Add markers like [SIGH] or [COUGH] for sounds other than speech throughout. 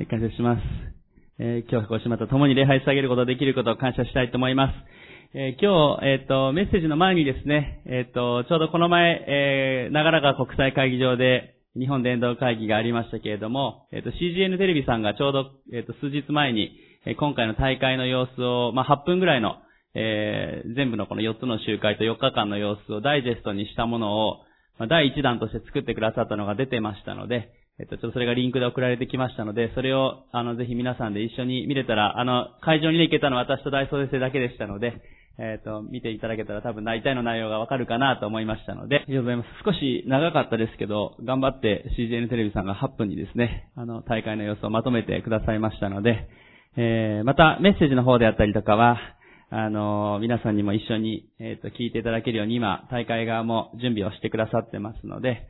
え感謝します。えー今日こうしてまた共に礼拝してあげることできることを感謝したいと思います。えー今日、えっ、と、メッセージの前にですね、えっ、と、ちょうどこの前、えー、長良川国際会議場で日本伝道会議がありましたけれども、えっ、と、CGN テレビさんがちょうど、えっ、と、数日前に、え今回の大会の様子を、まあ、8分ぐらいの、えー全部のこの4つの集会と4日間の様子をダイジェストにしたものを、まあ、第1弾として作ってくださったのが出てましたので、えっと、ちょっとそれがリンクで送られてきましたので、それを、あの、ぜひ皆さんで一緒に見れたら、あの、会場にね行けたのは私と大総先生だけでしたので、えっと、見ていただけたら多分大体の内容がわかるかなと思いましたので、ありがとうございます。少し長かったですけど、頑張って CGN テレビさんが8分にですね、あの、大会の様子をまとめてくださいましたので、えー、またメッセージの方であったりとかは、あの、皆さんにも一緒に、えっ、と、聞いていただけるように今、大会側も準備をしてくださってますので、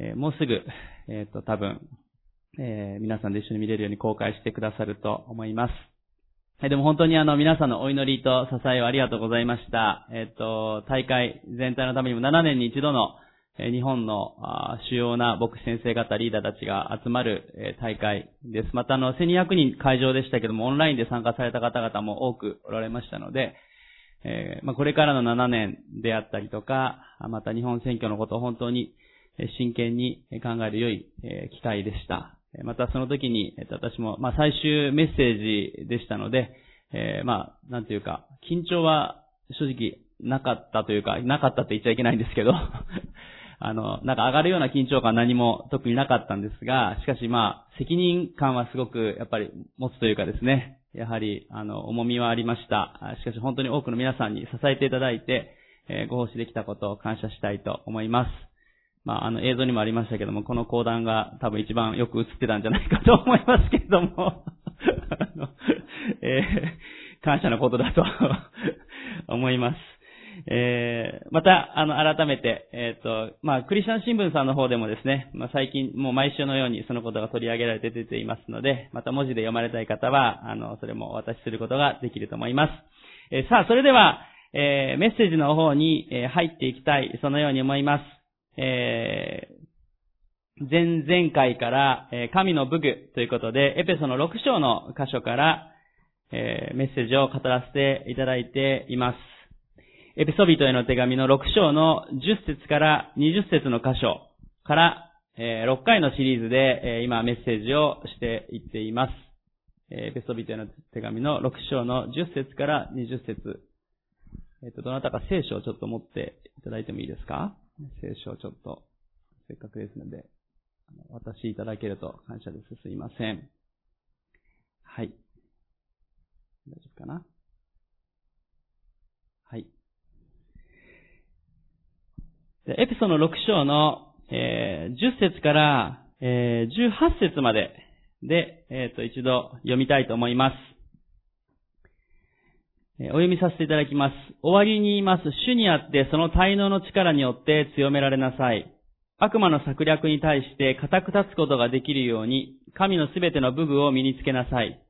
えーもうすぐ、えっ、と、多分、えー皆さんで一緒に見れるように公開してくださると思います。はいでも本当にあの、皆さんのお祈りと支えをありがとうございました。えっ、と、大会全体のためにも7年に一度の、えー日本のあ主要な牧師先生方、リーダーたちが集まる、えー大会です。またあの、1200人会場でしたけども、オンラインで参加された方々も多くおられましたので、えーまあ、これからの7年であったりとか、また日本選挙のことを本当に真剣に考える良い機会でした。またその時に、私も、まあ、最終メッセージでしたので、えーまあ、なんていうか、緊張は正直なかったというか、なかったって言っちゃいけないんですけど、[LAUGHS] あの、なんか上がるような緊張感は何も特になかったんですが、しかしまあ、責任感はすごくやっぱり持つというかですね、やはり、あの、重みはありました。しかし本当に多くの皆さんに支えていただいて、えーご奉仕できたことを感謝したいと思います。まあ、あの映像にもありましたけども、この講談が多分一番よく映ってたんじゃないかと思いますけども、[LAUGHS] えー感謝のことだと [LAUGHS] 思います。えーまた、あの、改めて、えっ、と、まあ、クリスチャン新聞さんの方でもですね、まあ、最近、もう毎週のようにそのことが取り上げられて出ていますので、また文字で読まれたい方は、あの、それもお渡しすることができると思います。えーさあ、それでは、えメッセージの方に、え入っていきたい、そのように思います。えー前々回から、え神の武具ということで、エペソの6章の箇所から、えーメッセージを語らせていただいています。エペソビトへの手紙の6章の10節から20節の箇所から、えー6回のシリーズで、えー今メッセージをしていっています。えーエペソビトへの手紙の6章の10節から20節えっ、と、どなたか聖書をちょっと持っていただいてもいいですか？聖書をちょっと、せっかくですので、あの渡しいただけると感謝です。すいません。はい。大丈夫かな？はい。エピソード6章の、えー10節から、えー18節までで、えっ、と、一度読みたいと思います。お読みさせていただきます。終わりに言います。主にあってその滞納の力によって強められなさい。悪魔の策略に対して固く立つことができるように、神のすべての武具を身につけなさい。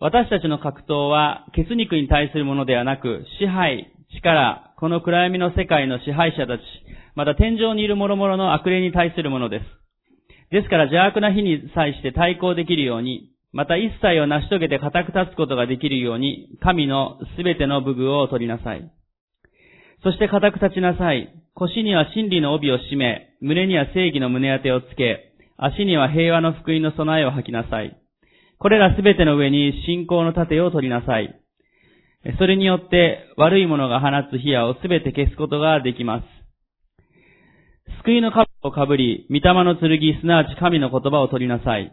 私たちの格闘は、血肉に対するものではなく、支配、力、この暗闇の世界の支配者たち、また天井にいる諸々の悪霊に対するものです。ですから邪悪な日に際して対抗できるように、また一切を成し遂げて固く立つことができるように、神のすべての武具を取りなさい。そして固く立ちなさい。腰には真理の帯を締め、胸には正義の胸当てをつけ、足には平和の福音の備えを吐きなさい。これらすべての上に信仰の盾を取りなさい。それによって悪いものが放つ火矢をすべて消すことができます。救いの兜をかぶり、御霊の剣、すなわち神の言葉を取りなさい。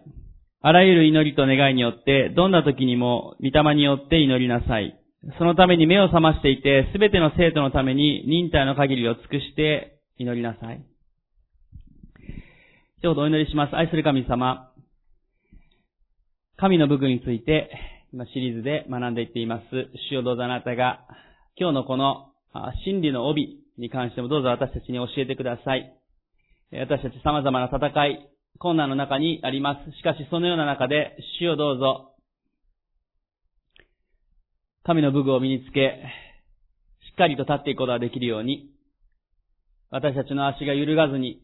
あらゆる祈りと願いによって、どんな時にも御霊によって祈りなさい。そのために目を覚ましていて、すべての生徒のために忍耐の限りを尽くして祈りなさい。一言お祈りします。愛する神様。神の部分について、今シリーズで学んでいっています。主よどうぞあなたが、今日のこの真理の帯に関してもどうぞ私たちに教えてください。私たち様々な戦い、困難の中にあります。しかしそのような中で、主よどうぞ、神の武具を身につけ、しっかりと立っていくことができるように、私たちの足が揺るがずに、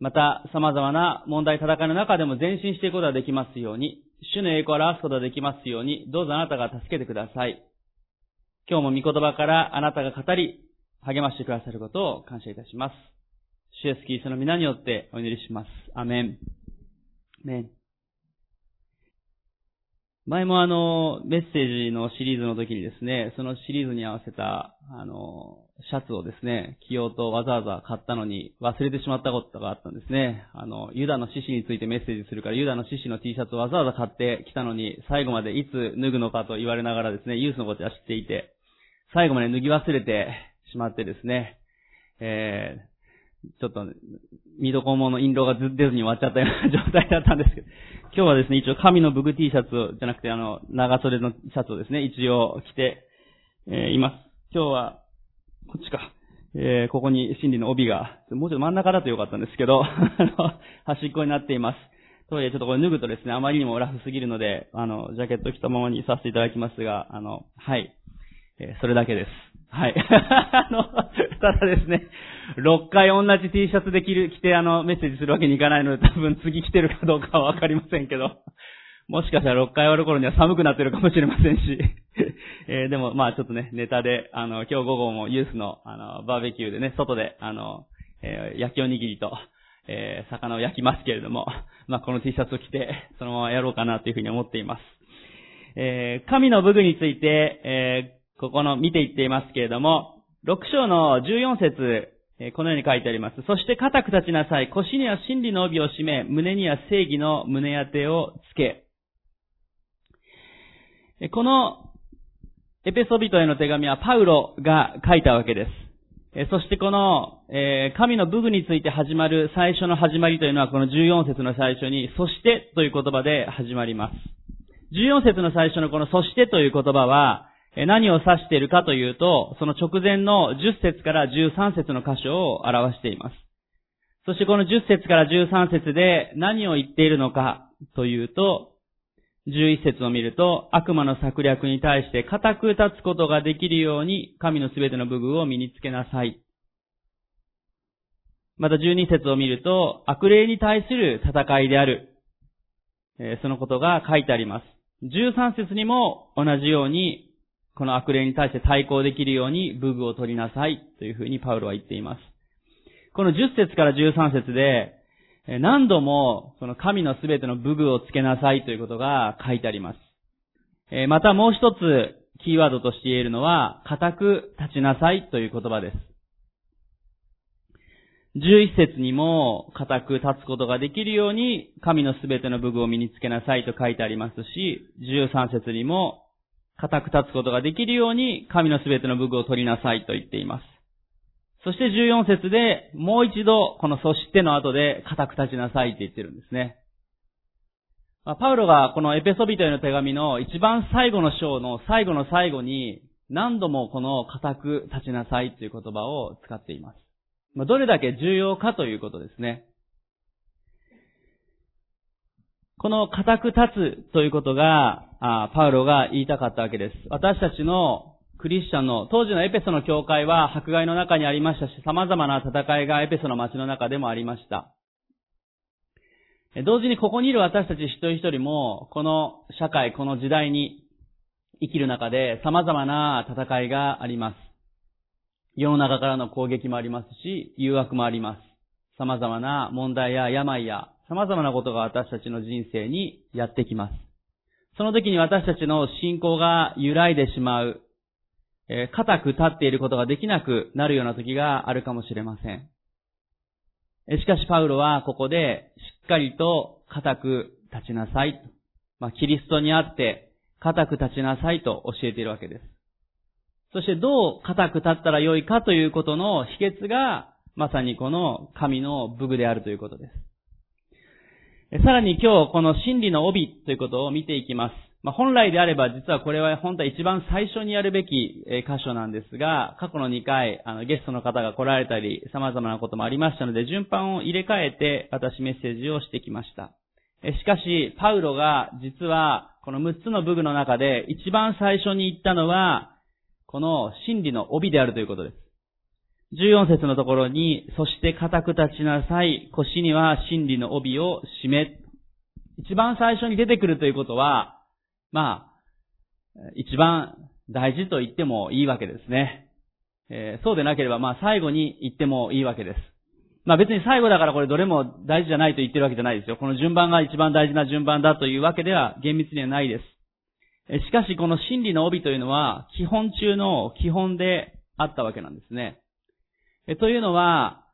また、様々な問題、戦いの中でも前進していくことができますように、主の栄光を表すことができますように、どうぞあなたが助けてください。今日も御言葉からあなたが語り、励ましてくださることを感謝いたします。主イエスキリストの皆によってお祈りします。アメン。メン。前もあの、メッセージのシリーズの時にですね、そのシリーズに合わせた、あの、シャツをですね、着ようとわざわざ買ったのに忘れてしまったことがあったんですね。あの、ユダの獅子についてメッセージするから、ユダの獅子の T シャツをわざわざ買ってきたのに、最後までいつ脱ぐのかと言われながらですね、ユースのことは知っていて、最後まで脱ぎ忘れてしまってですね、えー、ちょっと、見どころの印籠がず出ずに終わっちゃったような状態だったんですけど、今日はですね、一応神のブグ T シャツ、じゃなくてあの、長袖のシャツをですね、一応着て、えー、います。今日は、こっちか。えー、ここに真理の帯が、もうちょっと真ん中だとよかったんですけど、あの端っこになっています。とはいえ、ちょっとこれ脱ぐとですね、あまりにもラフすぎるので、あの、ジャケット着たままにさせていただきますが、あの、はい。えー、それだけです。はい。[LAUGHS] あの、ただですね、6回同じ T シャツで着る、着てあの、メッセージするわけにいかないので、多分次着てるかどうかはわかりませんけど、[LAUGHS] もしかしたら6回終わる頃には寒くなってるかもしれませんし、[LAUGHS] えー、でもまあちょっとね、ネタで、あの、今日午後もユースの、あの、バーベキューでね、外で、あの、えー、焼きおにぎりと、えー、魚を焼きますけれども、まあこの T シャツを着て、そのままやろうかなというふうに思っています。えー、神の武具について、えー、ここの見ていっていますけれども、6章の14節、このように書いてあります。そして固く立ちなさい。腰には真理の帯を締め、胸には正義の胸当てをつけ。このエペソビトへの手紙はパウロが書いたわけです。そしてこの、神の武具について始まる最初の始まりというのはこの14節の最初に、そしてという言葉で始まります。14節の最初のこのそしてという言葉は、何を指しているかというと、その直前の10節から13節の箇所を表しています。そしてこの10節から13節で何を言っているのかというと、11節を見ると、悪魔の策略に対して固く立つことができるように、神のすべての武具を身につけなさい。また12節を見ると、悪霊に対する戦いである。そのことが書いてあります。13節にも同じようにこの悪霊に対して対抗できるように武具を取りなさいというふうにパウロは言っています。この10節から13節で、何度もその神のすべての武具をつけなさいということが書いてあります。またもう一つキーワードとして言えるのは、固く立ちなさいという言葉です。11節にも固く立つことができるように神のすべての武具を身につけなさいと書いてありますし、13節にも固く立つことができるように神のすべての武具を取りなさいと言っています。そして14節でもう一度このそしての後で固く立ちなさいって言ってるんですね。パウロがこのエペソビトへの手紙の一番最後の章の最後の最後に何度もこの固く立ちなさいという言葉を使っています。どれだけ重要かということですね。この固く立つということが、あパウロが言いたかったわけです。私たちのクリスチャンの、当時のエペソの教会は迫害の中にありましたし、様々な戦いがエペソの街の中でもありました。同時にここにいる私たち一人一人も、この社会、この時代に生きる中で様々な戦いがあります。世の中からの攻撃もありますし、誘惑もあります。様々な問題や病や様々なことが私たちの人生にやってきます。その時に私たちの信仰が揺らいでしまう、えー、固く立っていることができなくなるような時があるかもしれません。しかしパウロはここでしっかりと固く立ちなさい。まあ、キリストにあって固く立ちなさいと教えているわけです。そしてどう固く立ったらよいかということの秘訣がまさにこの神の武具であるということです。さらに今日この真理の帯ということを見ていきます。まあ、本来であれば実はこれは本当は一番最初にやるべき箇所なんですが、過去の2回あのゲストの方が来られたり様々なこともありましたので順番を入れ替えて私メッセージをしてきました。しかし、パウロが実はこの6つの武具の中で一番最初に言ったのは、この真理の帯であるということです。14節のところに、そして固く立ちなさい。腰には真理の帯を締め。一番最初に出てくるということは、まあ、一番大事と言ってもいいわけですね。えー、そうでなければ、まあ最後に言ってもいいわけです。まあ別に最後だからこれどれも大事じゃないと言ってるわけじゃないですよ。この順番が一番大事な順番だというわけでは厳密にはないです。しかしこの真理の帯というのは基本中の基本であったわけなんですね。えというのは、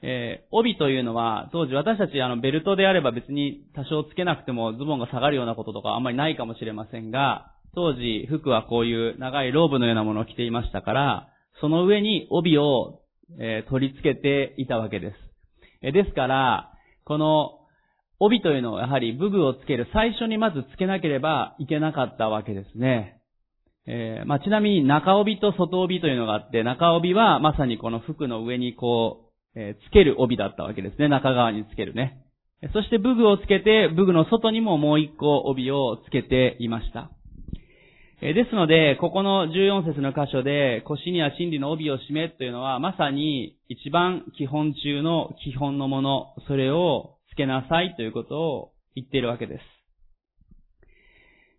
えー、帯というのは、当時私たちあのベルトであれば別に多少つけなくてもズボンが下がるようなこととかあんまりないかもしれませんが、当時服はこういう長いローブのようなものを着ていましたから、その上に帯を、えー、取り付けていたわけです。え、ですから、この帯というのはやはり武具をつける最初にまずつけなければいけなかったわけですね。えー、まあ、ちなみに中帯と外帯というのがあって、中帯はまさにこの服の上にこう、えー、つける帯だったわけですね。中側につけるね。そして武具をつけて、武具の外にももう一個帯をつけていました。えー、ですので、ここの14節の箇所で、腰には真理の帯を締めというのは、まさに一番基本中の基本のもの、それをつけなさいということを言っているわけで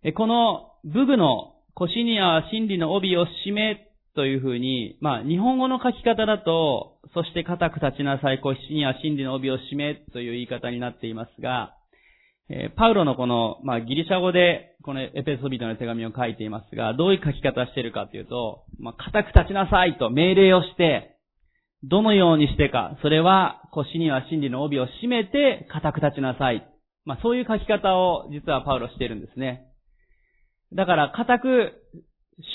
す。この武具の腰には真理の帯を締めというふうに、まあ、日本語の書き方だと、そして固く立ちなさい、腰には真理の帯を締めという言い方になっていますが、えー、パウロのこの、まあ、ギリシャ語で、このエペソビトの手紙を書いていますが、どういう書き方しているかというと、まあ、固く立ちなさいと命令をして、どのようにしてか、それは腰には真理の帯を締めて固く立ちなさい。まあ、そういう書き方を実はパウロしているんですね。だから、固く、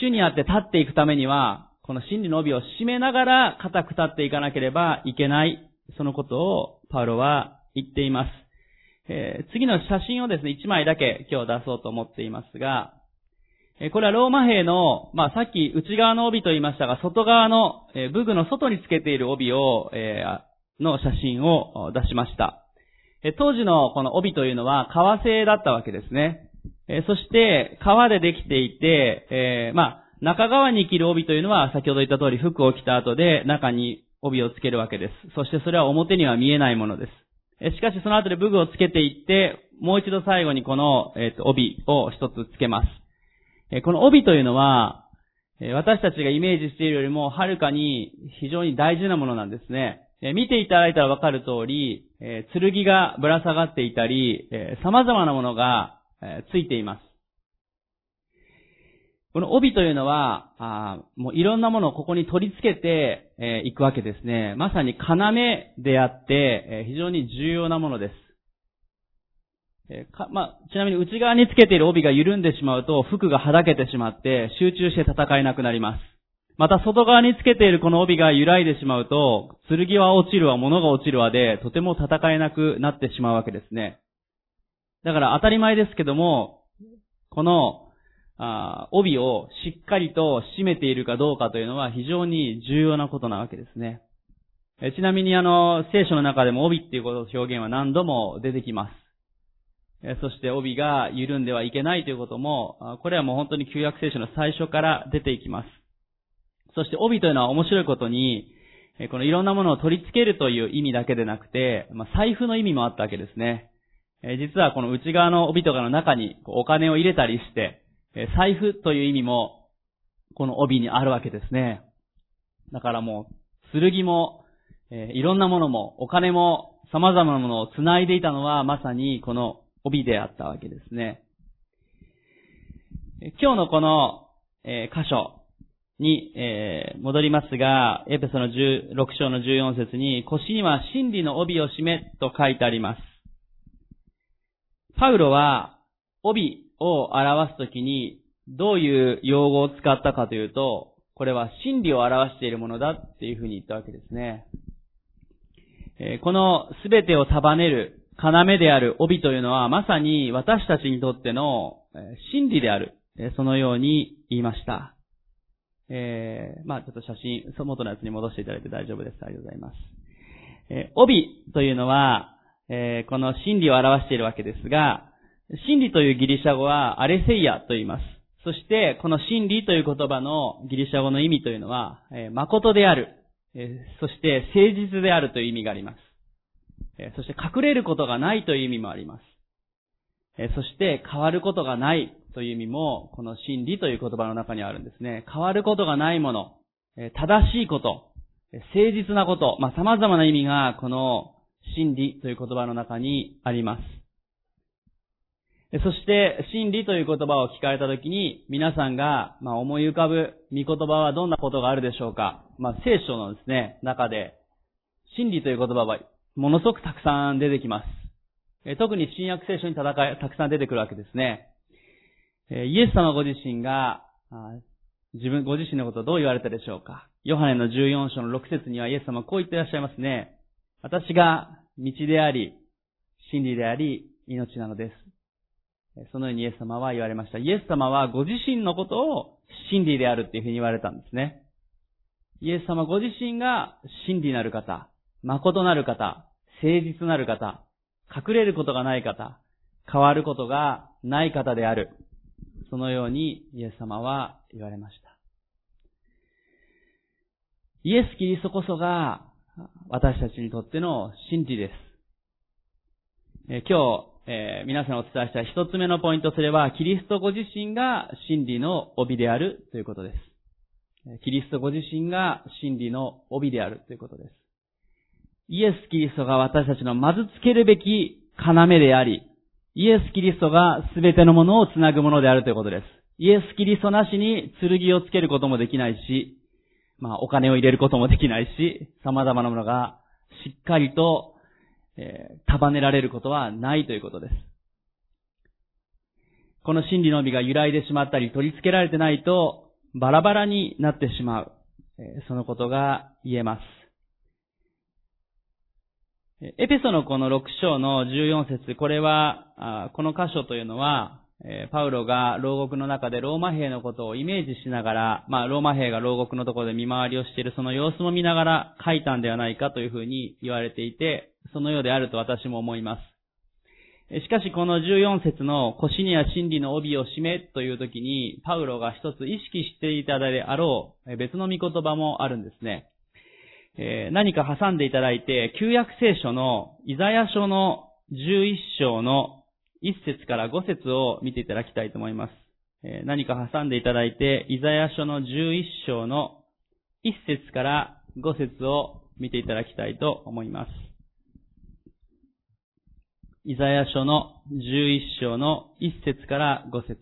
主にあって立っていくためには、この真理の帯を締めながら固く立っていかなければいけない、そのことをパウロは言っています。えー、次の写真をですね、1枚だけ今日出そうと思っていますが、えー、これはローマ兵の、まあ、さっき内側の帯と言いましたが、外側の、えー、武具の外につけている帯を、えの写真を出しました。え当時のこの帯というのは革製だったわけですね。えそして、革でできていて、えー、まあ、中側に着る帯というのは、先ほど言った通り服を着た後で中に帯をつけるわけです。そしてそれは表には見えないものです。えしかしその後で武具をつけていって、もう一度最後にこの、えーと、帯を一つつけます。えこの帯というのは、え私たちがイメージしているよりもはるかに非常に大事なものなんですね。え見ていただいたらわかる通り、え剣がぶら下がっていたり、え様々なものがえついています。この帯というのは、あもういろんなものをここに取り付けてい、えー、くわけですね。まさに要であって、えー、非常に重要なものです。えー、かまあ、ちなみに内側につけている帯が緩んでしまうと服がはだけてしまって集中して戦えなくなります。また外側につけているこの帯が揺らいでしまうと、剣は落ちるわ、物が落ちるわで、とても戦えなくなってしまうわけですね。だから当たり前ですけども、このあ帯をしっかりと締めているかどうかというのは非常に重要なことなわけですね。えちなみにあの、聖書の中でも帯っていうことの表現は何度も出てきます。えそして帯が緩んではいけないということも、これはもう本当に旧約聖書の最初から出ていきます。そして帯というのは面白いことに、このいろんなものを取り付けるという意味だけでなくて、まあ、財布の意味もあったわけですね。実はこの内側の帯とかの中にお金を入れたりして、財布という意味もこの帯にあるわけですね。だからもう、剣も、いろんなものも、お金も、様々なものを繋いでいたのはまさにこの帯であったわけですね。今日のこの、え箇所に、戻りますが、エペソの16章の14節に、腰には真理の帯を締めと書いてあります。パウロは、帯を表すときに、どういう用語を使ったかというと、これは真理を表しているものだっていうふうに言ったわけですね。このすべてを束ねる要である帯というのは、まさに私たちにとっての真理である。そのように言いました。えー、まあちょっと写真、元のやつに戻していただいて大丈夫です。ありがとうございます。えー、帯というのは、えー、この真理を表しているわけですが、真理というギリシャ語はアレセイアと言います。そして、この真理という言葉のギリシャ語の意味というのは、えー、誠である、そして誠実であるという意味があります。そして隠れることがないという意味もあります。そして変わることがないという意味も、この真理という言葉の中にあるんですね。変わることがないもの、正しいこと、誠実なこと、まあ、様々な意味がこの真理という言葉の中にあります。そして、真理という言葉を聞かれたときに、皆さんが、ま思い浮かぶ見言葉はどんなことがあるでしょうかまあ、聖書のですね、中で、真理という言葉は、ものすごくたくさん出てきます。特に新約聖書に戦い、たくさん出てくるわけですね。イエス様ご自身が、自分、ご自身のことをどう言われたでしょうかヨハネの14章の6節にはイエス様こう言ってらっしゃいますね。私が道であり、真理であり、命なのです。そのようにイエス様は言われました。イエス様はご自身のことを真理であるっていうふうに言われたんですね。イエス様ご自身が真理なる方、誠なる方、誠実なる方、隠れることがない方、変わることがない方である。そのようにイエス様は言われました。イエス・キリストこそが私たちにとっての真理です。え今日、えー、皆さんお伝えした一つ目のポイントすれば、キリストご自身が真理の帯であるということです。キリストご自身が真理の帯であるということです。イエス・キリストが私たちのまずつけるべき要であり、イエス・キリストが全てのものをつなぐものであるということです。イエス・キリストなしに剣をつけることもできないし、まあお金を入れることもできないし、様々なものがしっかりとえー、束ねられることはないということです。この真理の帯が揺らいでしまったり取り付けられてないとバラバラになってしまう。えー、そのことが言えます。エペソのこの6章の14節これは、この箇所というのは、パウロが牢獄の中でローマ兵のことをイメージしながら、まあ、ローマ兵が牢獄のところで見回りをしているその様子も見ながら書いたんではないかというふうに言われていて、そのようであると私も思います。しかしこの14節の腰には真理の帯を締めという時に、パウロが一つ意識していただであろう別の見言葉もあるんですね。え何か挟んでいただいて、旧約聖書のイザヤ書の11章の1節から5節を見ていただきたいと思います。何か挟んでいただいて、イザヤ書の11章の1節から5節を見ていただきたいと思います。イザヤ書の11章の1節から5節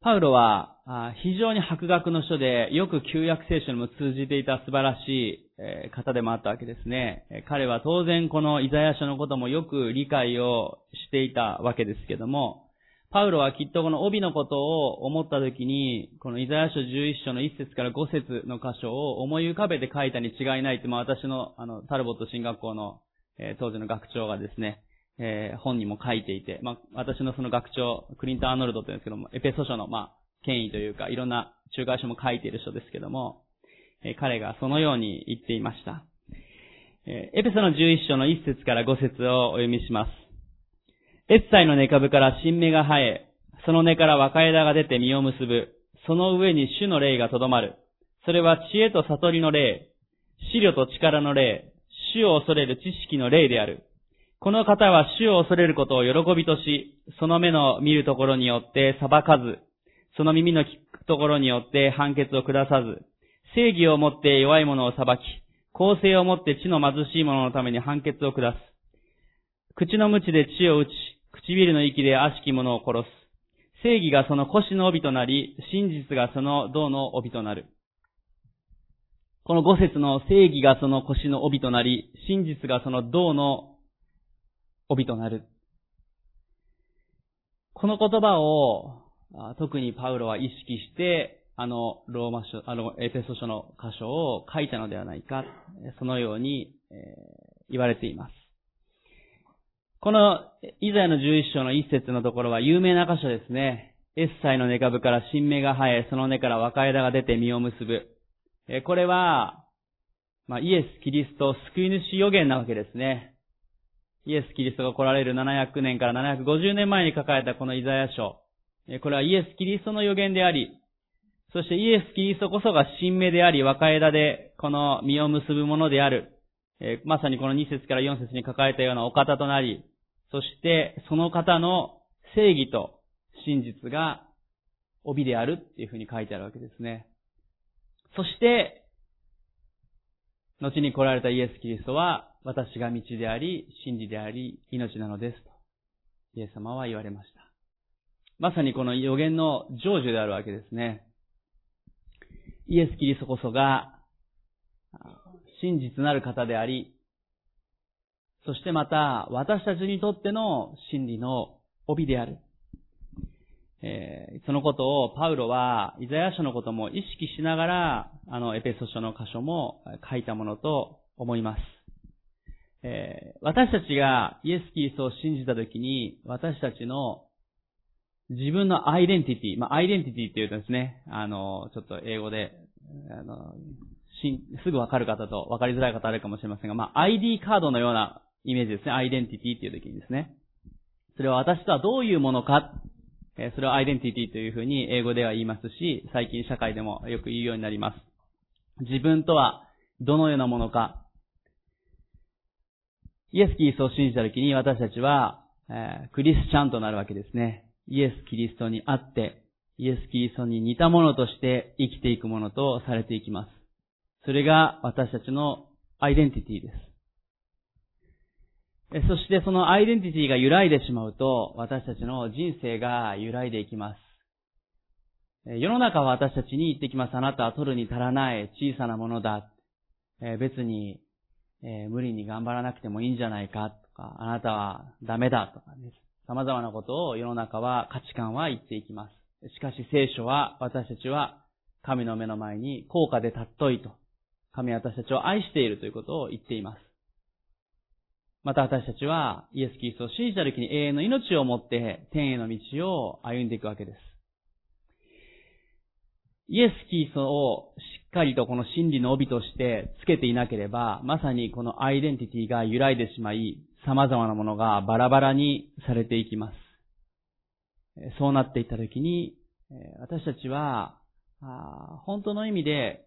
パウロは非常に博学の書でよく旧約聖書にも通じていた素晴らしい方でもあったわけですね。彼は当然このイザヤ書のこともよく理解をしていたわけですけども、パウロはきっとこの帯のことを思った時に、このイザヤ書11章の1節から5節の箇所を思い浮かべて書いたに違いないって、まあ私のあの、タルボット進学校の、えー、当時の学長がですね、えー、本にも書いていて、まあ私のその学長、クリント・アーノルドというんですけども、エペソ書の、まあ、権威というか、いろんな中華書も書いている人ですけども、彼がそのように言っていました。エペソの11章の1節から5節をお読みします。エッサイの根株から新芽が生え、その根から若枝が出て実を結ぶ。その上に主の霊がとどまる。それは知恵と悟りの霊、資料と力の霊、主を恐れる知識の霊である。この方は主を恐れることを喜びとし、その目の見るところによって裁かず、その耳の聞くところによって判決を下さず、正義をもって弱い者を裁き、公正をもって地の貧しい者のために判決を下す。口の鞭で血を打ち、唇の息で悪しき者を殺す。正義がその腰の帯となり、真実がその銅の帯となる。この五節の正義がその腰の帯となり、真実がその銅の帯となる。この言葉を特にパウロは意識して、あの、ローマ書、あの、エペソ書の箇所を書いたのではないか、そのように、えー、言われています。この、イザヤの11章の一節のところは有名な箇所ですね。エッサイの根株から新芽が生え、その根から若枝が出て実を結ぶ。えこれは、まあ、イエス・キリスト救い主予言なわけですね。イエス・キリストが来られる700年から750年前に書かれたこのイザヤ書。これはイエス・キリストの予言であり、そしてイエス・キリストこそが新芽であり、若枝で、この実を結ぶものである。え、まさにこの2節から4節に書かれたようなお方となり、そしてその方の正義と真実が帯であるっていうふうに書いてあるわけですね。そして、後に来られたイエス・キリストは、私が道であり、真理であり、命なのですと、イエス様は言われました。まさにこの予言の成就であるわけですね。イエス・キリストこそが、真実なる方であり、そしてまた、私たちにとっての真理の帯である。えー、そのことをパウロは、イザヤ書のことも意識しながら、あの、エペソ書の箇所も書いたものと思います。えー、私たちがイエス・キリストを信じたときに、私たちの自分のアイデンティティ、まあ、アイデンティティっていうとですね、あの、ちょっと英語で、あの、すぐわかる方とわかりづらい方あるかもしれませんが、まあ、ID カードのようなイメージですね。アイデンティティっていう時にですね。それは私とはどういうものかえそれをアイデンティティというふうに英語では言いますし、最近社会でもよく言うようになります。自分とはどのようなものか。イエス・キリストを信じたときに私たちは、え、クリスチャンとなるわけですね。イエス・キリストにあって、イエス・キリストに似たものとして生きていくものとされていきます。それが私たちのアイデンティティです。そしてそのアイデンティティが揺らいでしまうと、私たちの人生が揺らいでいきます。世の中は私たちに言ってきます。あなたは取るに足らない小さなものだ。別に、無理に頑張らなくてもいいんじゃないかとか、あなたはダメだとかです。様々なことを世の中は価値観は言っていきます。しかし聖書は私たちは神の目の前に高価で尊いと。神は私たちを愛しているということを言っています。また私たちはイエス・キリストを信じた時に永遠の命を持って天への道を歩んでいくわけです。イエス・キリストをしっかりとこの真理の帯としてつけていなければ、まさにこのアイデンティティが揺らいでしまい、様々なものがバラバラにされていきます。そうなっていった時に、私たちは、本当の意味で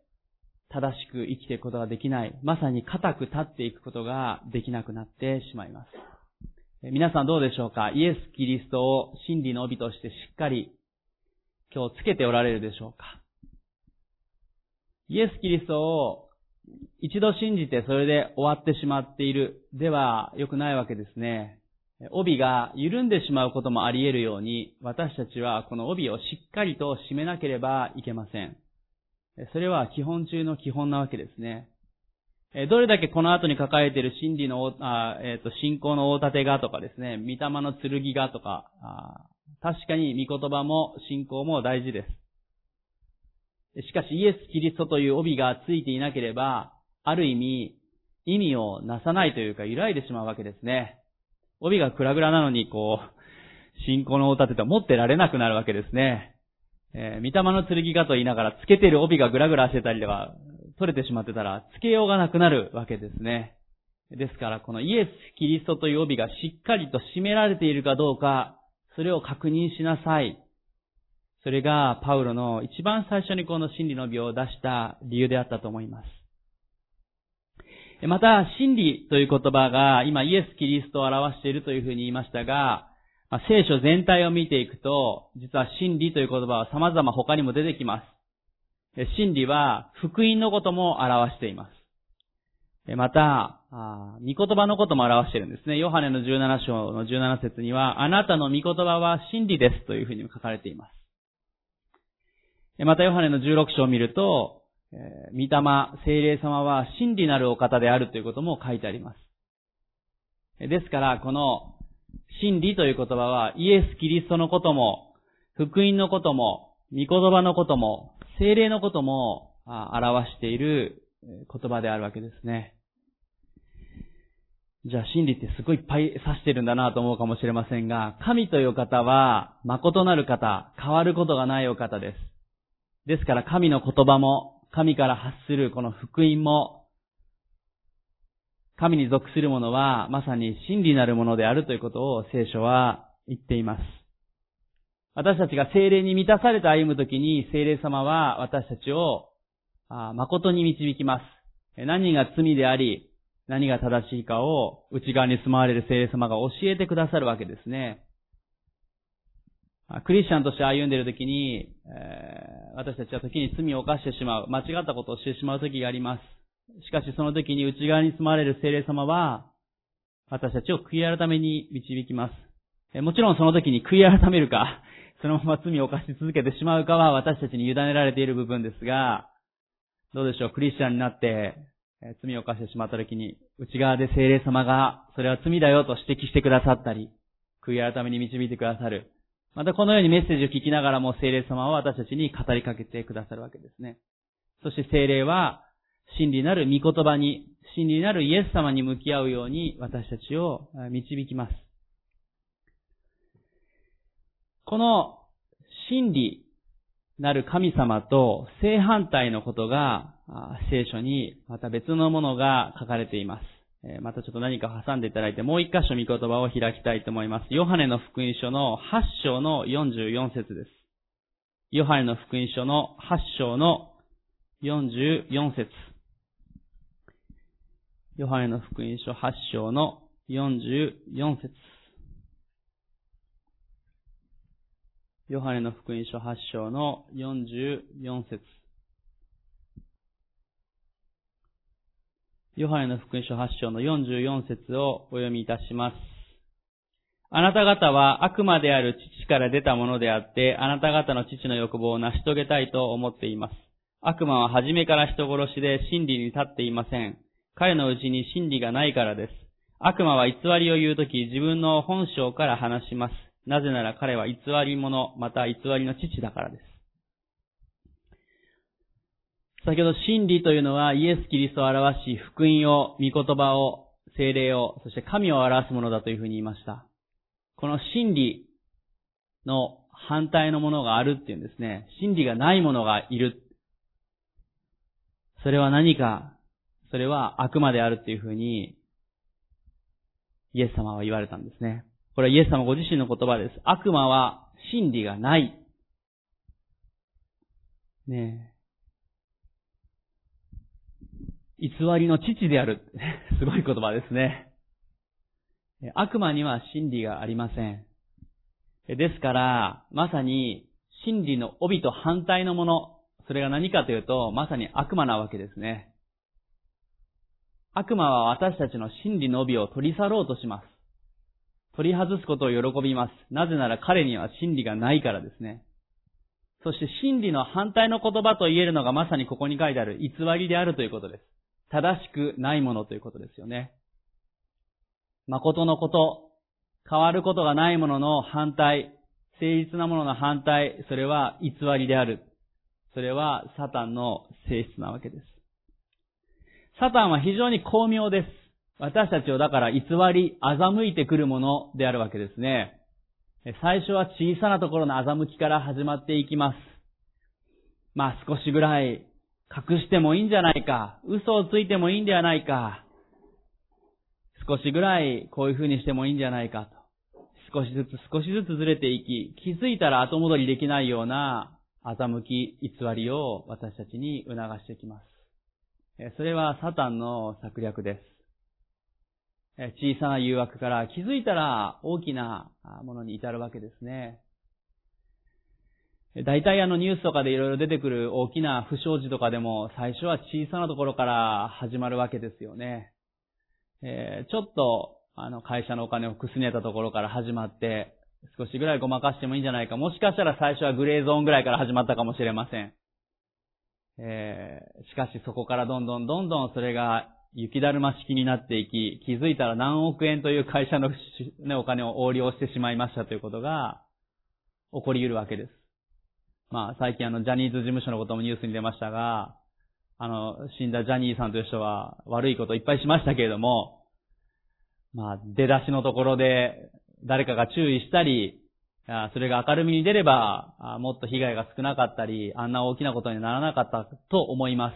正しく生きていくことができない、まさに固く立っていくことができなくなってしまいます。皆さんどうでしょうか？イエス・キリストを真理の帯としてしっかり今日つけておられるでしょうか？イエス・キリストを一度信じてそれで終わってしまっているでは良くないわけですね。帯が緩んでしまうこともあり得るように、私たちはこの帯をしっかりと締めなければいけません。それは基本中の基本なわけですね。どれだけこの後に書かれている真理の、え、ー、と、信仰の大盾がとかですね、御霊の剣がとか、確かに御言葉も信仰も大事です。しかしイエス・キリストという帯がついていなければ、ある意味、意味をなさないというか、揺らいでしまうわけですね。帯がクラグラなのに、こう、信仰の大盾と持ってられなくなるわけですね。えー、御霊の剣がと言いながら、つけてる帯がぐらぐらしてたりとか、取れてしまってたら、つけようがなくなるわけですね。ですから、このイエス・キリストという帯がしっかりと締められているかどうか、それを確認しなさい。それが、パウロの一番最初にこの真理の帯を出した理由であったと思います。また、真理という言葉が、今イエス・キリストを表しているというふうに言いましたが、聖書全体を見ていくと、実は真理という言葉は様々他にも出てきます。真理は福音のことも表しています。また、御言葉のことも表しているんですね。ヨハネの17章の17節には、あなたの御言葉は真理ですというふうに書かれています。また、ヨハネの16章を見ると、御霊、聖霊様は真理なるお方であるということも書いてあります。ですから、この真理という言葉はイエス・キリストのことも、福音のことも、御言葉のことも、精霊のことも表している言葉であるわけですね。じゃあ真理ってすごいいっぱい指してるんだなと思うかもしれませんが、神という方は誠なる方、変わることがないお方です。ですから神の言葉も、神から発するこの福音も、神に属するものはまさに真理なるものであるということを聖書は言っています。私たちが精霊に満たされて歩むときに、精霊様は私たちを、誠に導きます。何が罪であり、何が正しいかを内側に住まわれる聖霊様が教えてくださるわけですね。クリスチャンとして歩んでいるときに、えー、私たちは時に罪を犯してしまう、間違ったことをしてしまう時があります。しかしその時に内側に住まわれる聖霊様は、私たちを悔い改めに導きます。もちろんその時に悔い改めるか、そのまま罪を犯し続けてしまうかは私たちに委ねられている部分ですが、どうでしょう、クリスチャンになって、罪を犯してしまった時に、内側で聖霊様が、それは罪だよと指摘してくださったり、悔い改めに導いてくださる。またこのようにメッセージを聞きながらも聖霊様は私たちに語りかけてくださるわけですね。そして聖霊は、真理なる御言葉に、真理なるイエス様に向き合うように私たちを導きます。この真理なる神様と正反対のことが聖書にまた別のものが書かれています。またちょっと何か挟んでいただいてもう一箇所見言葉を開きたいと思います。ヨハネの福音書の8章の44節です。ヨハネの福音書の8章の44節ヨハネの福音書8章の44節ヨハネの福音書8章の44節ヨハネの福音書8章の44節をお読みいたします。あなた方は悪魔である父から出たものであって、あなた方の父の欲望を成し遂げたいと思っています。悪魔は初めから人殺しで真理に立っていません。彼のうちに真理がないからです。悪魔は偽りを言うとき、自分の本性から話します。なぜなら彼は偽り者、また偽りの父だからです。先ほど真理というのはイエス・キリストを表し、福音を、御言葉を、精霊を、そして神を表すものだというふうに言いました。この真理の反対のものがあるっていうんですね。真理がないものがいる。それは何か、それは悪魔であるっていうふうに、イエス様は言われたんですね。これはイエス様ご自身の言葉です。悪魔は真理がない。ねえ偽りの父である。[LAUGHS] すごい言葉ですね。悪魔には真理がありません。ですから、まさに真理の帯と反対のもの、それが何かというと、まさに悪魔なわけですね。悪魔は私たちの真理の帯を取り去ろうとします。取り外すことを喜びます。なぜなら彼には真理がないからですね。そして真理の反対の言葉と言えるのがまさにここに書いてある偽りであるということです。正しくないものということですよね。誠のこと、変わることがないものの反対、誠実なものの反対、それは偽りである。それはサタンの性質なわけです。サタンは非常に巧妙です。私たちをだから偽り、欺いてくるものであるわけですね。最初は小さなところの欺きから始まっていきます。まあ少しぐらい隠してもいいんじゃないか。嘘をついてもいいんではないか。少しぐらいこういう風にしてもいいんじゃないかと。少しずつ少しずつずれていき、気づいたら後戻りできないような欺き、偽りを私たちに促してきます。それはサタンの策略です。小さな誘惑から気づいたら大きなものに至るわけですね。大体あのニュースとかでいろいろ出てくる大きな不祥事とかでも最初は小さなところから始まるわけですよね。えー、ちょっとあの会社のお金をくすねたところから始まって少しぐらいごまかしてもいいんじゃないか。もしかしたら最初はグレーゾーンぐらいから始まったかもしれません。えー、しかしそこからどんどんどんどんそれが雪だるま式になっていき、気づいたら何億円という会社の、[LAUGHS] ね、お金を横領してしまいましたということが起こり得るわけです。まあ、最近あの、ジャニーズ事務所のこともニュースに出ましたが、あの、死んだジャニーさんという人は悪いこといっぱいしましたけれども、まあ、出だしのところで誰かが注意したり、それが明るみに出れば、もっと被害が少なかったり、あんな大きなことにならなかったと思いま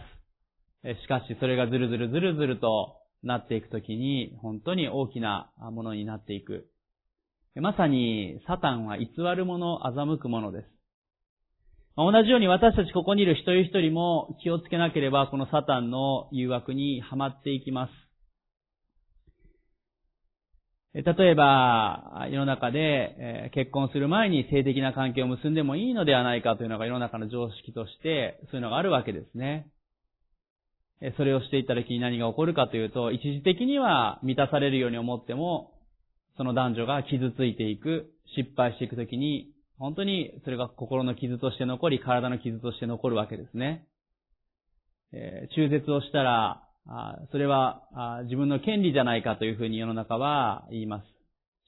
す。しかしそれがずるずるずるずるとなっていくときに本当に大きなものになっていく。まさに、サタンは偽る者、欺く者です。同じように私たちここにいる一人一人も気をつけなければ、このサタンの誘惑にはまっていきます。例えば、世の中で結婚する前に性的な関係を結んでもいいのではないかというのが世の中の常識として、そういうのがあるわけですね。それをしていった時に何が起こるかというと、一時的には満たされるように思っても、その男女が傷ついていく、失敗していく時に、本当にそれが心の傷として残り、体の傷として残るわけですね。えー、中絶をしたら、あそれはあ自分の権利じゃないかというふうに世の中は言います。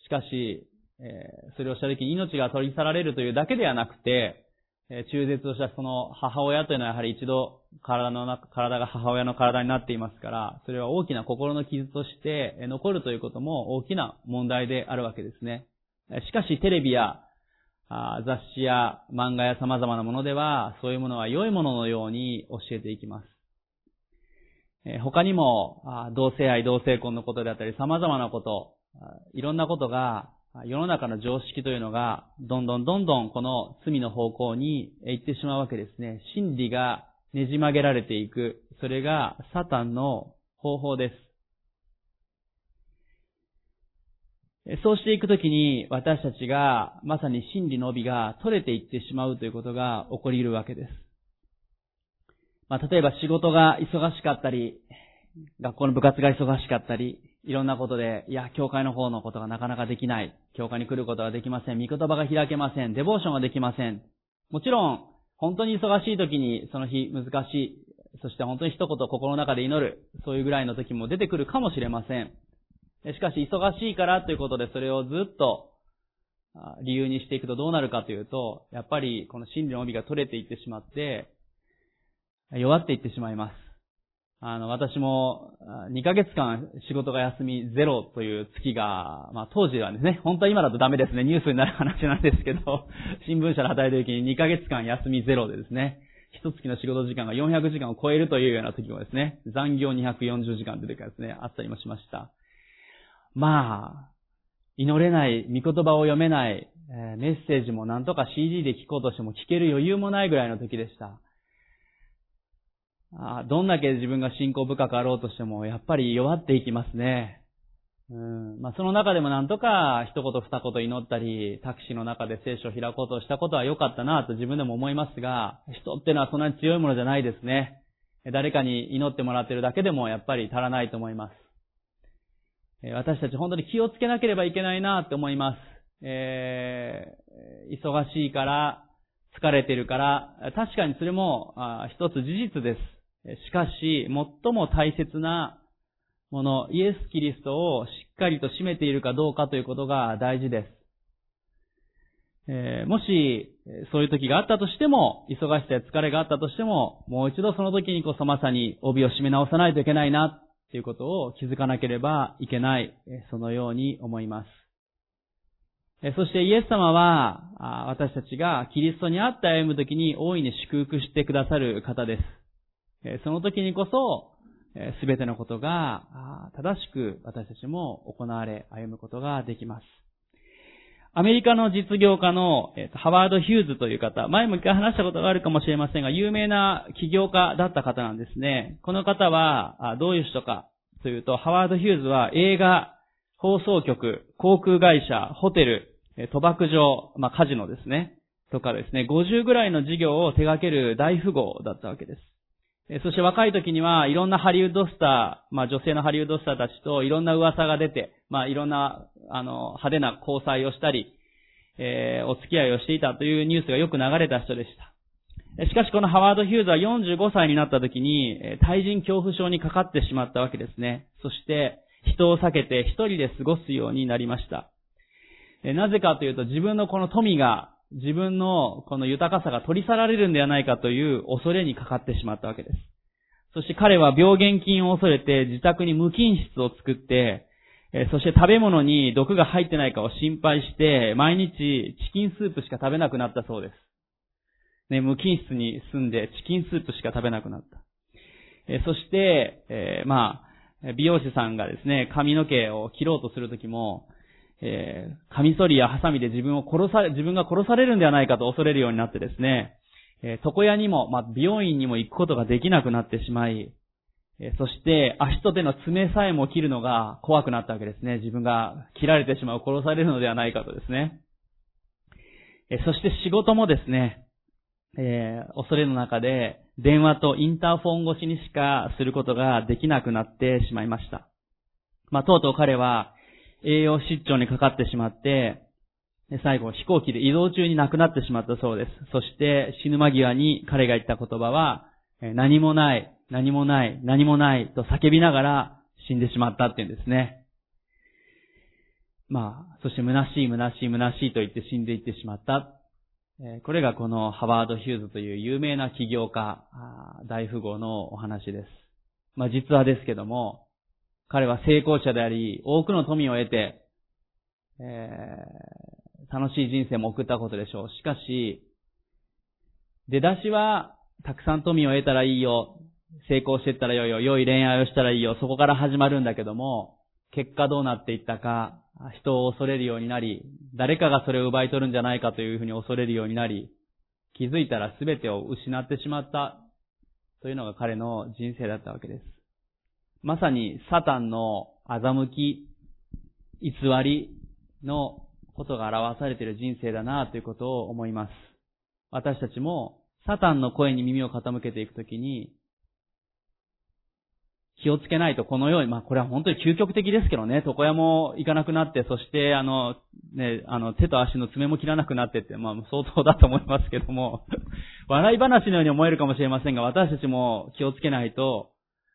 しかし、えー、それをした時に命が取り去られるというだけではなくて、え中絶をしたその母親というのはやはり一度体の中、体が母親の体になっていますから、それは大きな心の傷として残るということも大きな問題であるわけですね。しかしテレビや雑誌や漫画や様々なものでは、そういうものは良いもののように教えていきます。他にも、同性愛、同性婚のことであったり、様々なこと、いろんなことが世の中の常識というのが、どんどんどんどんこの罪の方向に行ってしまうわけですね。真理がねじ曲げられていく。それがサタンの方法です。そうしていくときに私たちがまさに真理の帯が取れていってしまうということが起こり得るわけです。まあ、例えば仕事が忙しかったり、学校の部活が忙しかったり、いろんなことで、いや、教会の方のことがなかなかできない。教会に来ることができません。御言葉が開けません。デボーションができません。もちろん、本当に忙しい時にその日難しい。そして本当に一言心の中で祈る。そういうぐらいの時も出てくるかもしれません。しかし、忙しいからということでそれをずっと理由にしていくとどうなるかというと、やっぱりこの真理の帯が取れていってしまって、弱っていってしまいます。あの、私も、2ヶ月間仕事が休みゼロという月が、まあ当時はですね、本当は今だとダメですね、ニュースになる話なんですけど、[LAUGHS] 新聞社で働いてる時に2ヶ月間休みゼロでですね、一月の仕事時間が400時間を超えるというような時もですね、残業240時間出てからですね、あったりもしました。まあ、祈れない、御言葉を読めない、えメッセージもなんとか CD で聞こうとしても聞ける余裕もないぐらいの時でした。どんだけ自分が信仰深くあろうとしても、やっぱり弱っていきますね。うんまあ、その中でもなんとか一言二言祈ったり、タクシーの中で聖書を開こうとしたことは良かったなと自分でも思いますが、人ってのはそんなに強いものじゃないですね。誰かに祈ってもらってるだけでもやっぱり足らないと思います。私たち本当に気をつけなければいけないなって思います。えー、忙しいから、疲れてるから、確かにそれも一つ事実です。しかし、最も大切なもの、イエス・キリストをしっかりと占めているかどうかということが大事です。えー、もし、そういう時があったとしても、忙しさや疲れがあったとしても、もう一度その時にこそまさに帯を締め直さないといけないな、ということを気づかなければいけない、そのように思います。そしてイエス様は、私たちがキリストに会って歩むときに大いに祝福してくださる方です。その時にこそ、すべてのことが正しく私たちも行われ歩むことができます。アメリカの実業家のハワード・ヒューズという方、前も一回話したことがあるかもしれませんが、有名な起業家だった方なんですね。この方はどういう人かというと、ハワード・ヒューズは映画、放送局、航空会社、ホテル、賭博場、まあ、カジノですね。とかですね、50ぐらいの事業を手掛ける大富豪だったわけです。そして若い時にはいろんなハリウッドスター、まあ女性のハリウッドスターたちといろんな噂が出て、まあいろんな、あの、派手な交際をしたり、えー、お付き合いをしていたというニュースがよく流れた人でした。しかしこのハワード・ヒューズは45歳になった時に、対人恐怖症にかかってしまったわけですね。そして、人を避けて一人で過ごすようになりました。なぜかというと自分のこの富が自分のこの豊かさが取り去られるんではないかという恐れにかかってしまったわけです。そして彼は病原菌を恐れて自宅に無菌室を作って、そして食べ物に毒が入ってないかを心配して、毎日チキンスープしか食べなくなったそうです。ね、無菌室に住んでチキンスープしか食べなくなった。そして、えー、まあ、美容師さんがですね、髪の毛を切ろうとするときも、えー、カミソリやハサミで自分を殺され、自分が殺されるんではないかと恐れるようになってですね、えー、床屋にも、まあ、美容院にも行くことができなくなってしまい、えー、そして足と手の爪さえも切るのが怖くなったわけですね。自分が切られてしまう、殺されるのではないかとですね。えー、そして仕事もですね、えー、恐れの中で電話とインターフォン越しにしかすることができなくなってしまいました。まあ、とうとう彼は栄養失調にかかってしまって、最後飛行機で移動中に亡くなってしまったそうです。そして死ぬ間際に彼が言った言葉は、何もない、何もない、何もないと叫びながら死んでしまったっていうんですね。まあ、そして虚しい虚しい虚しいと言って死んでいってしまった。これがこのハワード・ヒューズという有名な起業家、大富豪のお話です。まあ実はですけども、彼は成功者であり、多くの富を得て、えー、楽しい人生も送ったことでしょう。しかし、出だしは、たくさん富を得たらいいよ。成功していったらよいよ。良い恋愛をしたらいいよ。そこから始まるんだけども、結果どうなっていったか、人を恐れるようになり、誰かがそれを奪い取るんじゃないかというふうに恐れるようになり、気づいたら全てを失ってしまったというのが彼の人生だったわけです。まさにサタンの欺き、偽りのことが表されている人生だなということを思います。私たちもサタンの声に耳を傾けていくときに、気をつけないとこのように、まあこれは本当に究極的ですけどね、床屋も行かなくなって、そしてあの、ね、あの手と足の爪も切らなくなってって、まあ相当だと思いますけども、笑い話のように思えるかもしれませんが、私たちも気をつけないと、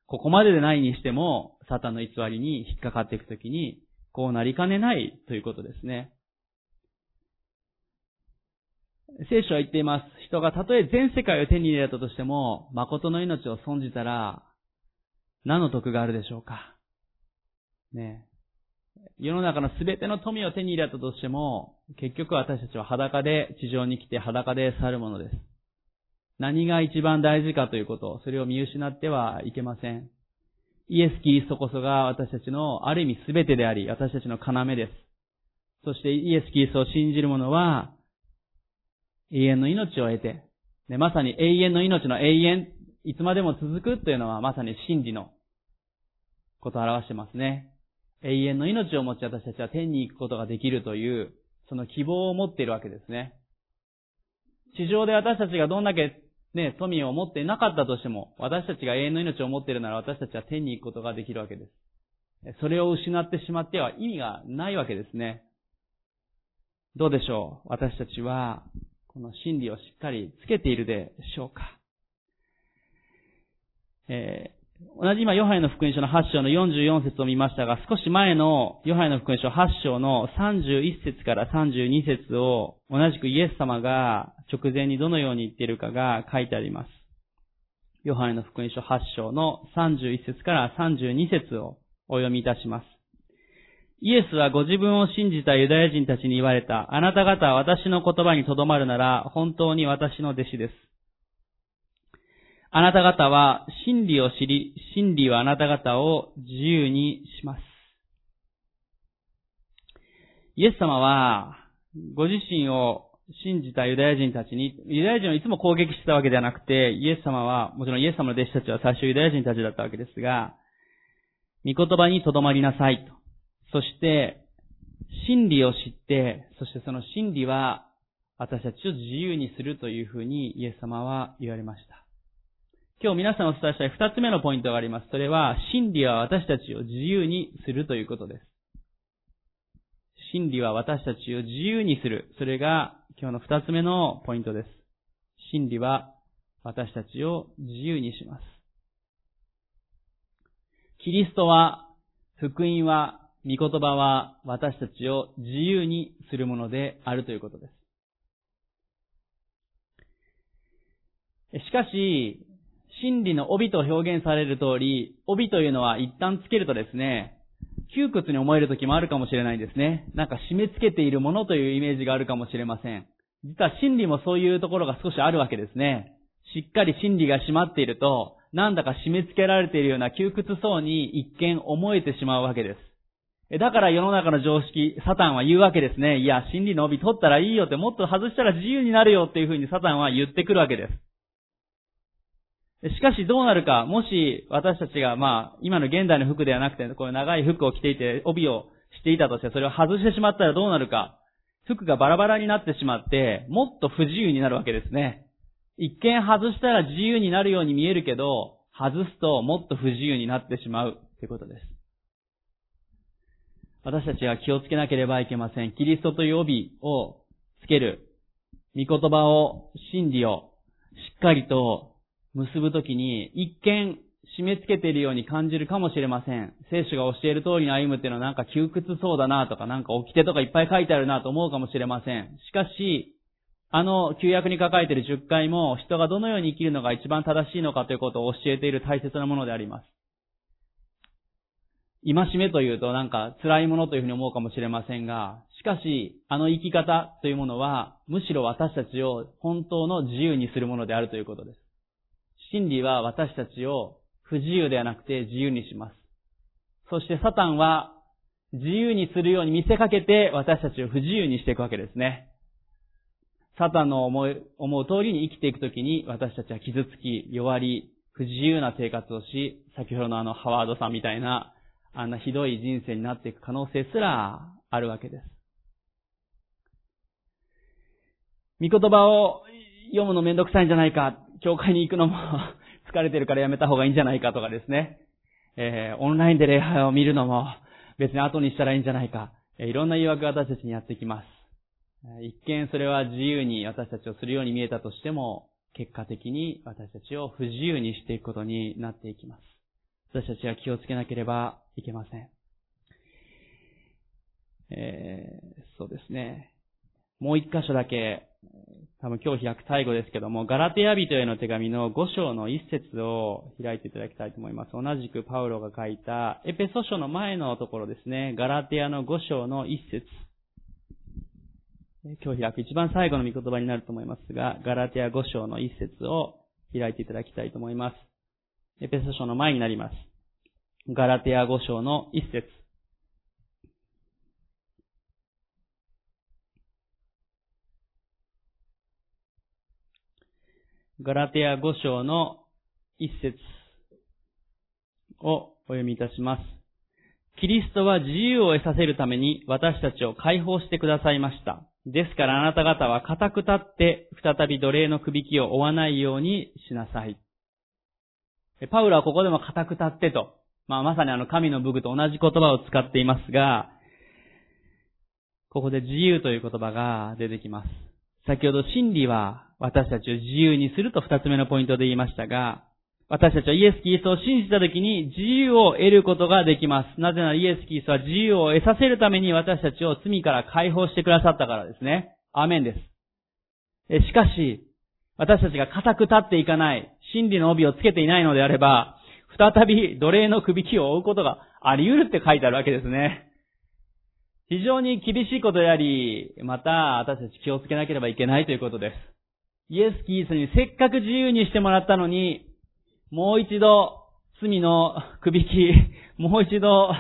ここまででないにしても、サタンの偽りに引っかかっていくときに、こうなりかねないということですね。聖書は言っています。人がたとえ全世界を手に入れたとしても、誠の命を損じたら、何の得があるでしょうかね世の中のすべての富を手に入れたとしても、結局私たちは裸で地上に来て裸で去るものです。何が一番大事かということ、それを見失ってはいけません。イエス・キリストこそが私たちのある意味すべてであり、私たちの要です。そしてイエス・キリストを信じる者は、永遠の命を得て、ね、まさに永遠の命の永遠、いつまでも続くというのはまさに真理のことを表してますね。永遠の命を持ち私たちは天に行くことができるという、その希望を持っているわけですね。地上で私たちがどんだけね、富を持っていなかったとしても、私たちが永遠の命を持っているなら私たちは天に行くことができるわけです。それを失ってしまっては意味がないわけですね。どうでしょう？私たちは、この真理をしっかりつけているでしょうか？え同じ今、ヨハネの福音書の8章の44節を見ましたが、少し前のヨハネの福音書8章の31節から32節を同じくイエス様が直前にどのように言っているかが書いてあります。ヨハネの福音書8章の31節から32節をお読みいたします。イエスはご自分を信じたユダヤ人たちに言われた。あなた方は私の言葉にとどまるなら本当に私の弟子です。あなた方は真理を知り、真理はあなた方を自由にします。イエス様は、ご自身を信じたユダヤ人たちに、ユダヤ人をいつも攻撃してたわけではなくて、イエス様は、もちろんイエス様の弟子たちは最初ユダヤ人たちだったわけですが、御言葉にとどまりなさいと。そして、真理を知って、そしてその真理は私たちを自由にするというふうにイエス様は言われました。今日皆さんお伝えしたい二つ目のポイントがあります。それは、真理は私たちを自由にするということです。真理は私たちを自由にする。それが今日の二つ目のポイントです。真理は私たちを自由にします。キリストは、福音は、御言葉は私たちを自由にするものであるということです。しかし、真理の帯と表現される通り、帯というのは一旦つけるとですね、窮屈に思える時もあるかもしれないんですね。なんか締め付けているものというイメージがあるかもしれません。実は真理もそういうところが少しあるわけですね。しっかり真理が締まっていると、なんだか締め付けられているような窮屈そうに一見思えてしまうわけです。だから世の中の常識、サタンは言うわけですね。いや、真理の帯取ったらいいよって、もっと外したら自由になるよっていうふうにサタンは言ってくるわけです。しかしどうなるか、もし私たちが、まあ、今の現代の服ではなくて、こういう長い服を着ていて、帯をしていたとして、それを外してしまったらどうなるか。服がバラバラになってしまって、もっと不自由になるわけですね。一見外したら自由になるように見えるけど、外すともっと不自由になってしまうということです。私たちは気をつけなければいけません。キリストという帯をつける。御言葉を、真理をしっかりと結ぶときに、一見締め付けているように感じるかもしれません。聖書が教える通りに歩むっていうのはなんか窮屈そうだなとか、なんか掟とかいっぱい書いてあるなと思うかもしれません。しかし、あの旧約に書かれている10回も人がどのように生きるのが一番正しいのかということを教えている大切なものであります。戒めというとなんか辛いものというふうに思うかもしれませんが、しかし、あの生き方というものは、むしろ私たちを本当の自由にするものであるということです。真理は私たちを不自由ではなくて自由にします。そしてサタンは自由にするように見せかけて私たちを不自由にしていくわけですね。サタンの思う思う通りに生きていくときに私たちは傷つき、弱り、不自由な生活をし、先ほどのあのハワードさんみたいなあんなひどい人生になっていく可能性すらあるわけです。御言葉を読むのめんどくさいんじゃないか、教会に行くのも [LAUGHS] 疲れてるからやめた方がいいんじゃないかとかですね。えー、オンラインで礼拝を見るのも別に後にしたらいいんじゃないか。えー、いろんな誘惑が私たちにやってきます。一見それは自由に私たちをするように見えたとしても、結果的に私たちを不自由にしていくことになっていきます。私たちは気をつけなければいけません。えー、そうですね。もう一箇所だけ、多分今日開く最後ですけども、ガラテヤ人への手紙の5章の一節を開いていただきたいと思います。同じくパウロが書いたエペソ書の前のところですね、ガラテヤの5章の一節。今日開く一番最後の御言葉になると思いますが、ガラテヤ5章の一節を開いていただきたいと思います。エペソ書の前になります。ガラテヤ5章の一節。ガラテヤ5章の一節をお読みいたします。キリストは自由を得させるために私たちを解放してくださいました。ですからあなた方は固く立って再び奴隷の首輝を追わないようにしなさい。パウロはここでも固く立ってとまあ、まさにあの神の武具と同じ言葉を使っていますが、ここで自由という言葉が出てきます。先ほど真理は私たちを自由にすると二つ目のポイントで言いましたが、私たちはイエス・キリストを信じたときに自由を得ることができます。なぜならイエス・キリストは自由を得させるために私たちを罪から解放してくださったからですね。アメンです。しかし、私たちが固く立っていかない、真理の帯をつけていないのであれば、再び奴隷の首輝を追うことがあり得るって書いてあるわけですね。非常に厳しいことであり、また私たち気をつけなければいけないということです。イエス・キリストにせっかく自由にしてもらったのに、もう一度罪の首輝き、[LAUGHS] もう一度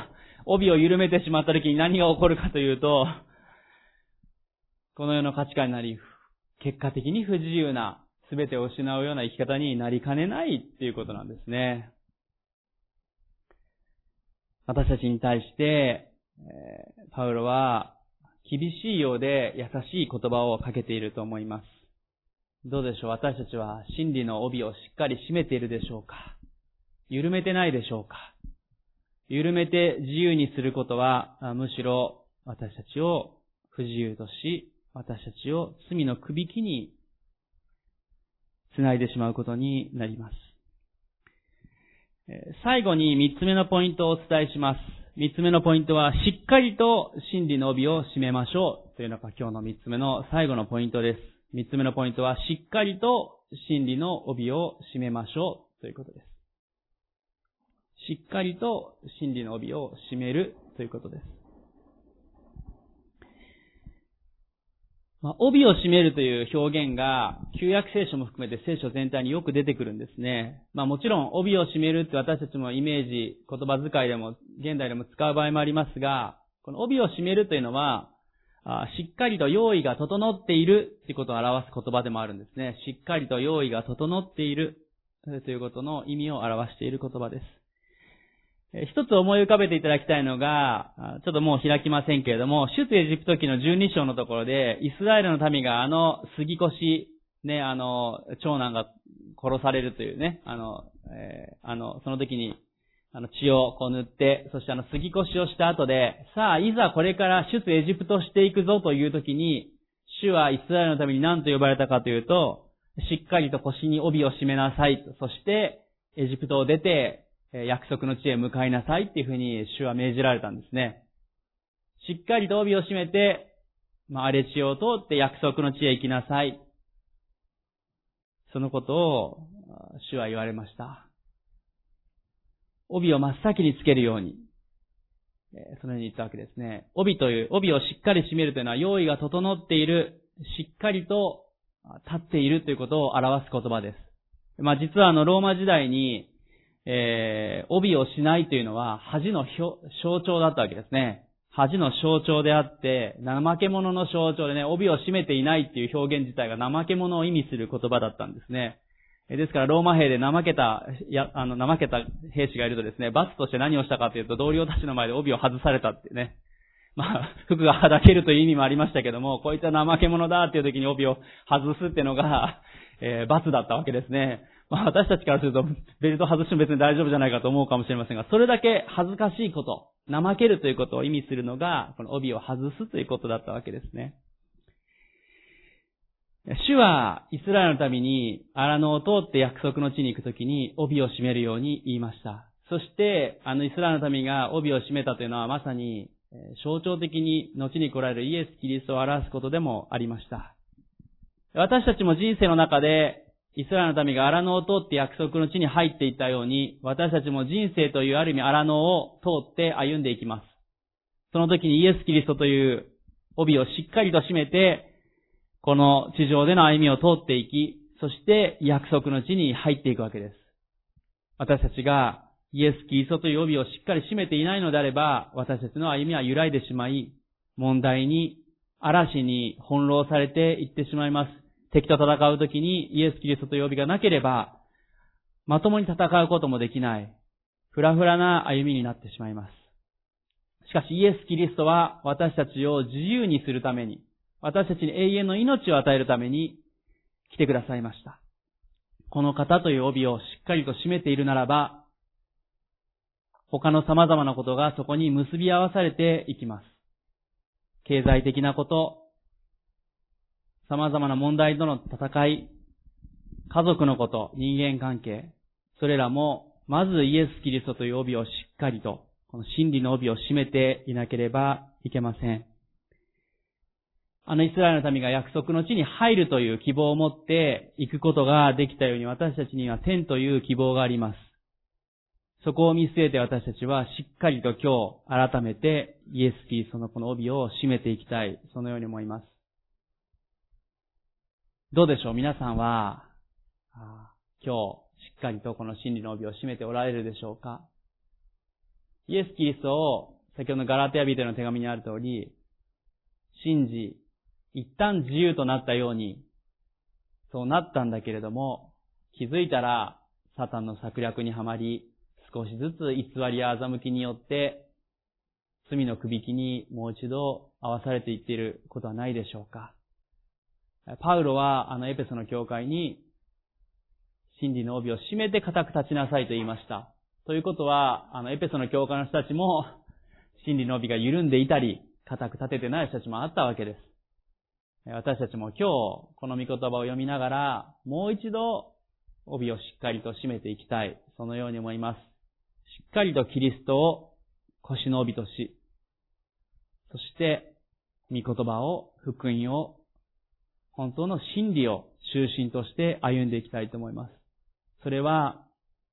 帯を緩めてしまった時に何が起こるかというと、この世の価値観になり、結果的に不自由な、すべてを失うような生き方になりかねないっていうことなんですね。私たちに対して、パウロは厳しいようで優しい言葉をかけていると思います。どうでしょう？私たちは真理の帯をしっかり締めているでしょうか？緩めてないでしょうか？緩めて自由にすることは、むしろ私たちを不自由とし、私たちを罪の首輝につないでしまうことになります。最後に三つ目のポイントをお伝えします。三つ目のポイントは、しっかりと真理の帯を締めましょうというのが今日の三つ目の最後のポイントです。三つ目のポイントは、しっかりと真理の帯を締めましょうということです。しっかりと真理の帯を締めるということです。まあ、帯を締めるという表現が、旧約聖書も含めて聖書全体によく出てくるんですね。まあもちろん、帯を締めるって私たちもイメージ、言葉遣いでも、現代でも使う場合もありますが、この帯を締めるというのは、しっかりと用意が整っているということを表す言葉でもあるんですね。しっかりと用意が整っているということの意味を表している言葉です。一つ思い浮かべていただきたいのが、ちょっともう開きませんけれども、出エジプト記の12章のところで、イスラエルの民があの杉越、ね、あの、長男が殺されるというね、あの、えー、あの、その時に、あの、血をこう塗って、そしてあの、杉越しをした後で、さあ、いざこれから出エジプトしていくぞという時に、主はイスラエルのために何と呼ばれたかというと、しっかりと腰に帯を締めなさい。そして、エジプトを出て、約束の地へ向かいなさいっていうふうに主は命じられたんですね。しっかりと帯を締めて、まあ、荒れ地を通って約束の地へ行きなさい。そのことを主は言われました。帯を真っ先につけるように、そのように言ったわけですね。帯という、帯をしっかり締めるというのは用意が整っている、しっかりと立っているということを表す言葉です。まあ実はあのローマ時代にえー、帯をしないというのは恥の象徴だったわけですね。恥の象徴であって、怠け者の象徴でね、帯を締めていないっていう表現自体が怠け者を意味する言葉だったんですね。ですから、ローマ兵で怠けた、や、あの、怠けた兵士がいるとですね、罰として何をしたかというと、同僚たちの前で帯を外されたってね。まあ、[LAUGHS] 服がはだけるという意味もありましたけども、こういつは怠け者だっていう時に帯を外すっていうのが、えー、罰だったわけですね。まあ私たちからすると、ベルト外しても別に大丈夫じゃないかと思うかもしれませんが、それだけ恥ずかしいこと、怠けるということを意味するのが、この帯を外すということだったわけですね。主はイスラエルのために荒野を通って約束の地に行くときに帯を締めるように言いました。そして、あのイスラエルの民が帯を締めたというのはまさに象徴的に後に来られるイエス・キリストを表すことでもありました。私たちも人生の中でイスラエルの民が荒野を通って約束の地に入っていったように、私たちも人生というある意味荒野を通って歩んでいきます。その時にイエス・キリストという帯をしっかりと締めて、この地上での歩みを通っていき、そして約束の地に入っていくわけです。私たちがイエス・キリストという帯をしっかり締めていないのであれば、私たちの歩みは揺らいでしまい、問題に、嵐に翻弄されていってしまいます。敵と戦うときにイエス・キリストと呼びがなければ、まともに戦うこともできない、ふらふらな歩みになってしまいます。しかしイエス・キリストは私たちを自由にするために、私たちに永遠の命を与えるために来てくださいました。この方という帯をしっかりと締めているならば、他の様々なことがそこに結び合わされていきます。経済的なこと、様々な問題との戦い、家族のこと、人間関係、それらも、まずイエス・キリストという帯をしっかりと、この真理の帯を締めていなければいけません。あのイスラエルの民が約束の地に入るという希望を持って行くことができたように私たちには天という希望があります。そこを見据えて私たちはしっかりと今日改めてイエス・キリストのこの帯を締めていきたい。そのように思います。どうでしょう？皆さんは、今日、しっかりとこの真理の帯を締めておられるでしょうか？イエス・キリストを、先ほどのガラテヤビデの手紙にある通り、信じ、一旦自由となったように、そうなったんだけれども、気づいたら、サタンの策略にはまり、少しずつ偽りや欺きによって、罪の首引きにもう一度合わされていっていることはないでしょうかパウロは、あの、エペソの教会に、真理の帯を締めて固く立ちなさいと言いました。ということは、あの、エペソの教会の人たちも、真理の帯が緩んでいたり、固く立ててない人たちもあったわけです。私たちも今日、この御言葉を読みながら、もう一度、帯をしっかりと締めていきたい。そのように思います。しっかりとキリストを腰の帯とし、そして、御言葉を、福音を本当の真理を中心として歩んでいきたいと思います。それは、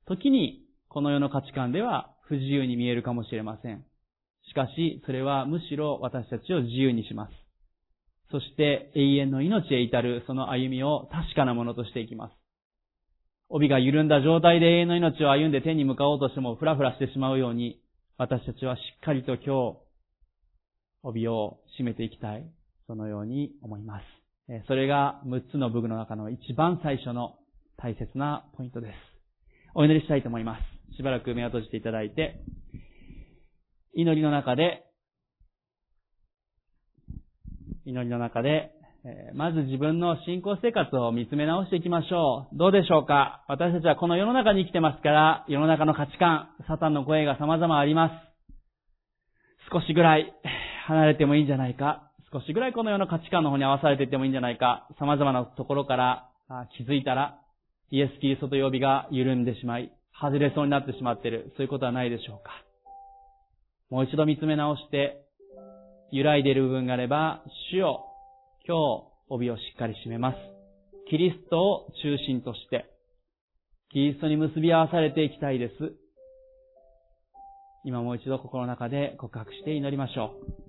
時にこの世の価値観では不自由に見えるかもしれません。しかし、それはむしろ私たちを自由にします。そして永遠の命へ至るその歩みを確かなものとしていきます。帯が緩んだ状態で永遠の命を歩んで天に向かおうとしてもフラフラしてしまうように、私たちはしっかりと今日、帯を締めていきたい。そのように思います。それが6つの武具の中の一番最初の大切なポイントです。お祈りしたいと思います。しばらく目を閉じていただいて、祈りの中で祈りの中で、まず自分の信仰生活を見つめ直していきましょう。どうでしょうか？私たちはこの世の中に生きてますから、世の中の価値観、サタンの声が様々あります。少しぐらい離れてもいいんじゃないか。少しぐらいこの世の価値観の方に合わされていってもいいんじゃないか。様々なところから気づいたら、イエス・キリストと呼びが緩んでしまい、外れそうになってしまっている。そういうことはないでしょうか。もう一度見つめ直して、揺らいでいる部分があれば、主よ、今日、帯をしっかり締めます。キリストを中心として、キリストに結び合わされていきたいです。今もう一度心の中で告白して祈りましょう。